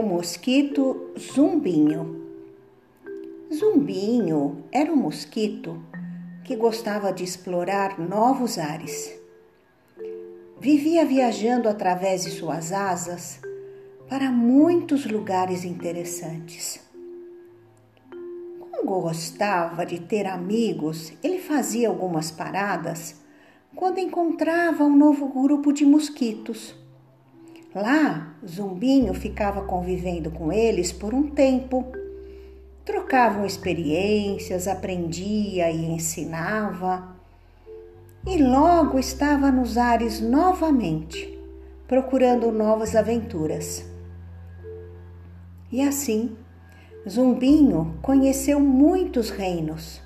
O mosquito zumbinho. Zumbinho era um mosquito que gostava de explorar novos ares. Vivia viajando através de suas asas para muitos lugares interessantes. Como gostava de ter amigos, ele fazia algumas paradas quando encontrava um novo grupo de mosquitos. Lá, Zumbinho ficava convivendo com eles por um tempo. Trocavam experiências, aprendia e ensinava. E logo estava nos ares novamente, procurando novas aventuras. E assim, Zumbinho conheceu muitos reinos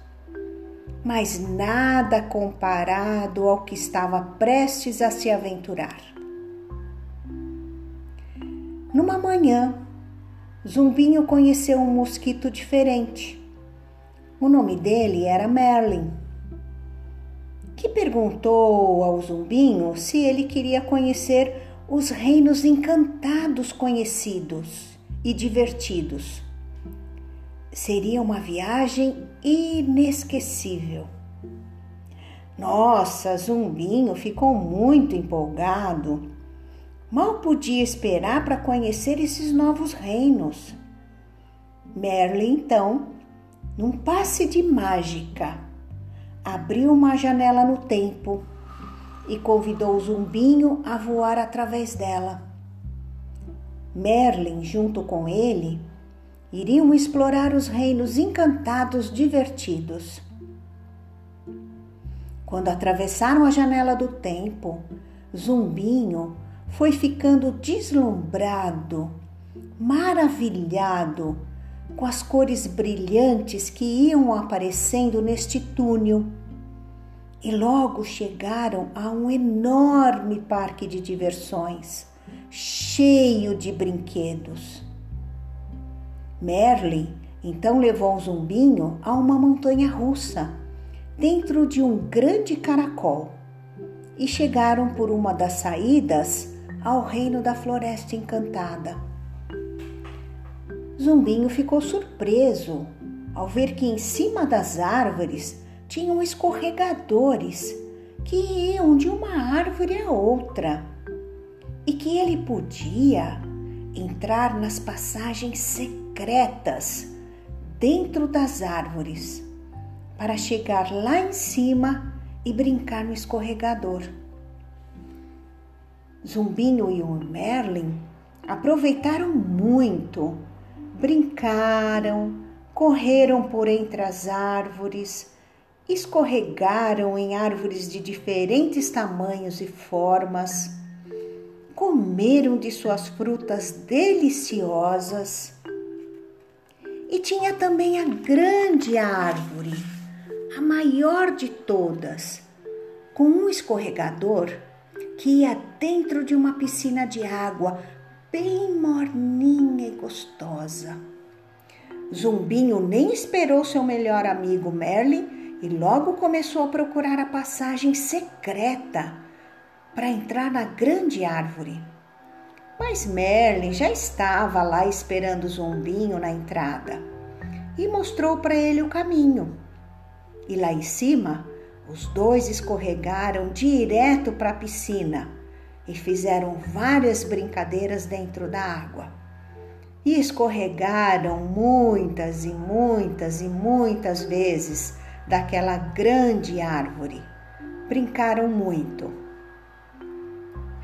mas nada comparado ao que estava prestes a se aventurar. Numa manhã, Zumbinho conheceu um mosquito diferente. O nome dele era Merlin, que perguntou ao Zumbinho se ele queria conhecer os reinos encantados conhecidos e divertidos seria uma viagem inesquecível. Nossa, Zumbinho ficou muito empolgado. Mal podia esperar para conhecer esses novos reinos. Merlin, então, num passe de mágica, abriu uma janela no tempo e convidou o Zumbinho a voar através dela. Merlin, junto com ele, iriam explorar os reinos encantados divertidos. Quando atravessaram a janela do tempo, Zumbinho foi ficando deslumbrado, maravilhado com as cores brilhantes que iam aparecendo neste túnel. E logo chegaram a um enorme parque de diversões, cheio de brinquedos. Merlin então levou o zumbinho a uma montanha russa, dentro de um grande caracol, e chegaram por uma das saídas ao reino da Floresta Encantada. Zumbinho ficou surpreso ao ver que em cima das árvores tinham escorregadores que iam de uma árvore a outra e que ele podia entrar nas passagens secretas dentro das árvores para chegar lá em cima e brincar no escorregador. Zumbinho e o Merlin aproveitaram muito, brincaram, correram por entre as árvores, escorregaram em árvores de diferentes tamanhos e formas comeram de suas frutas deliciosas. E tinha também a grande árvore, a maior de todas, com um escorregador que ia dentro de uma piscina de água bem morninha e gostosa. Zumbinho nem esperou seu melhor amigo Merlin e logo começou a procurar a passagem secreta para entrar na grande árvore. Mas Merlin já estava lá esperando o zombinho na entrada e mostrou para ele o caminho. E lá em cima, os dois escorregaram direto para a piscina e fizeram várias brincadeiras dentro da água. E escorregaram muitas e muitas e muitas vezes daquela grande árvore. Brincaram muito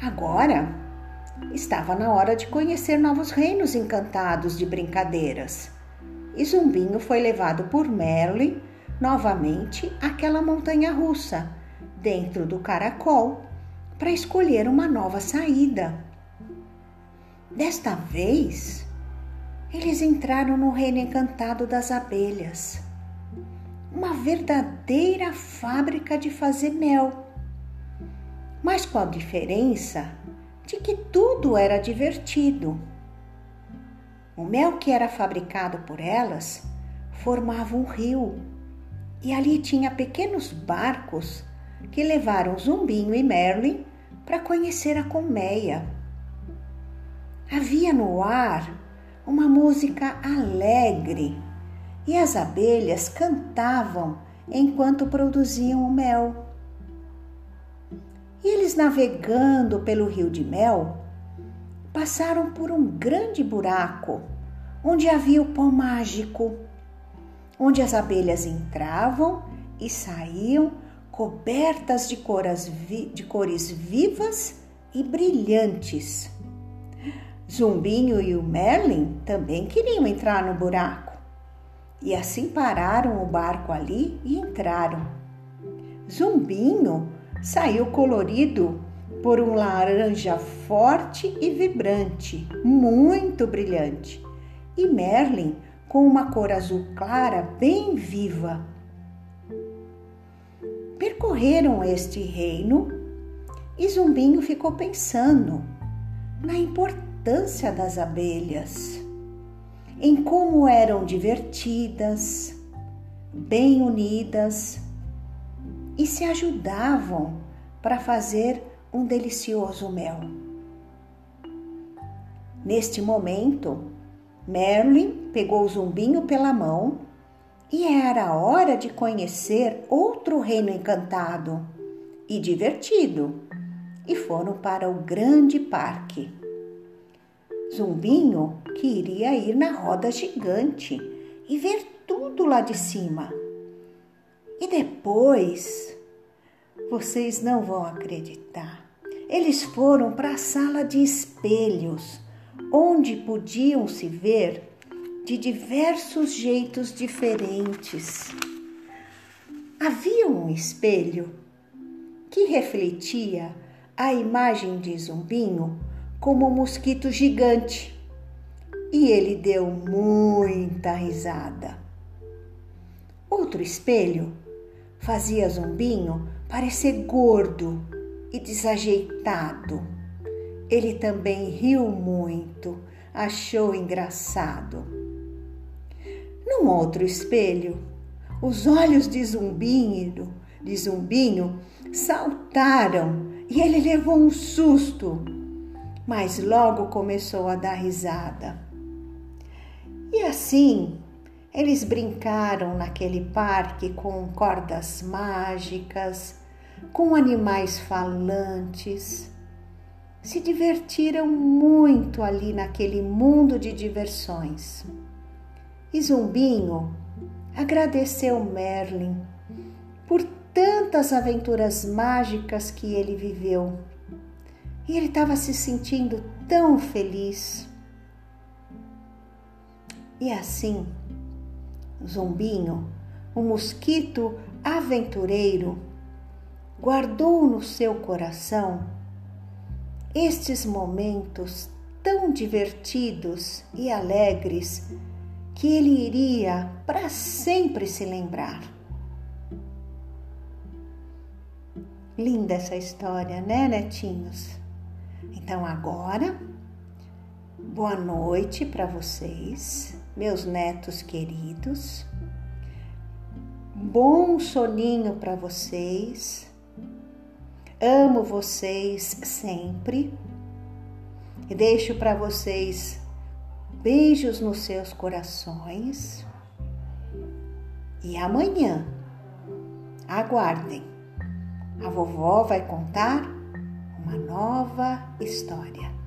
Agora estava na hora de conhecer novos reinos encantados de brincadeiras. E Zumbinho foi levado por Merlin novamente àquela montanha russa, dentro do caracol, para escolher uma nova saída. Desta vez, eles entraram no reino encantado das abelhas, uma verdadeira fábrica de fazer mel mas com a diferença de que tudo era divertido. O mel que era fabricado por elas formava um rio e ali tinha pequenos barcos que levaram Zumbinho e Merlin para conhecer a colmeia. Havia no ar uma música alegre e as abelhas cantavam enquanto produziam o mel. E eles navegando pelo rio de mel, passaram por um grande buraco onde havia o pó mágico, onde as abelhas entravam e saíam cobertas de cores, de cores vivas e brilhantes. Zumbinho e o Merlin também queriam entrar no buraco. E assim pararam o barco ali e entraram. Zumbinho saiu colorido por um laranja forte e vibrante, muito brilhante, e Merlin com uma cor azul clara bem viva. Percorreram este reino e Zumbinho ficou pensando na importância das abelhas, em como eram divertidas, bem unidas e se ajudavam para fazer um delicioso mel. Neste momento, Merlin pegou o zumbinho pela mão e era hora de conhecer outro reino encantado e divertido, e foram para o grande parque. Zumbinho queria ir na roda gigante e ver tudo lá de cima. E depois, vocês não vão acreditar, eles foram para a sala de espelhos, onde podiam se ver de diversos jeitos diferentes. Havia um espelho que refletia a imagem de Zumbinho como um mosquito gigante e ele deu muita risada. Outro espelho fazia Zumbinho parecer gordo e desajeitado. Ele também riu muito, achou engraçado. Num outro espelho, os olhos de Zumbinho, de Zumbinho saltaram e ele levou um susto, mas logo começou a dar risada. E assim eles brincaram naquele parque com cordas mágicas, com animais falantes. Se divertiram muito ali naquele mundo de diversões. E Zumbinho agradeceu Merlin por tantas aventuras mágicas que ele viveu. E ele estava se sentindo tão feliz. E assim, Zumbinho, o mosquito aventureiro, guardou no seu coração estes momentos tão divertidos e alegres que ele iria para sempre se lembrar. Linda essa história, né, netinhos? Então agora, boa noite para vocês, meus netos queridos. Bom soninho para vocês. Amo vocês sempre. E deixo para vocês beijos nos seus corações. E amanhã, aguardem a vovó vai contar uma nova história.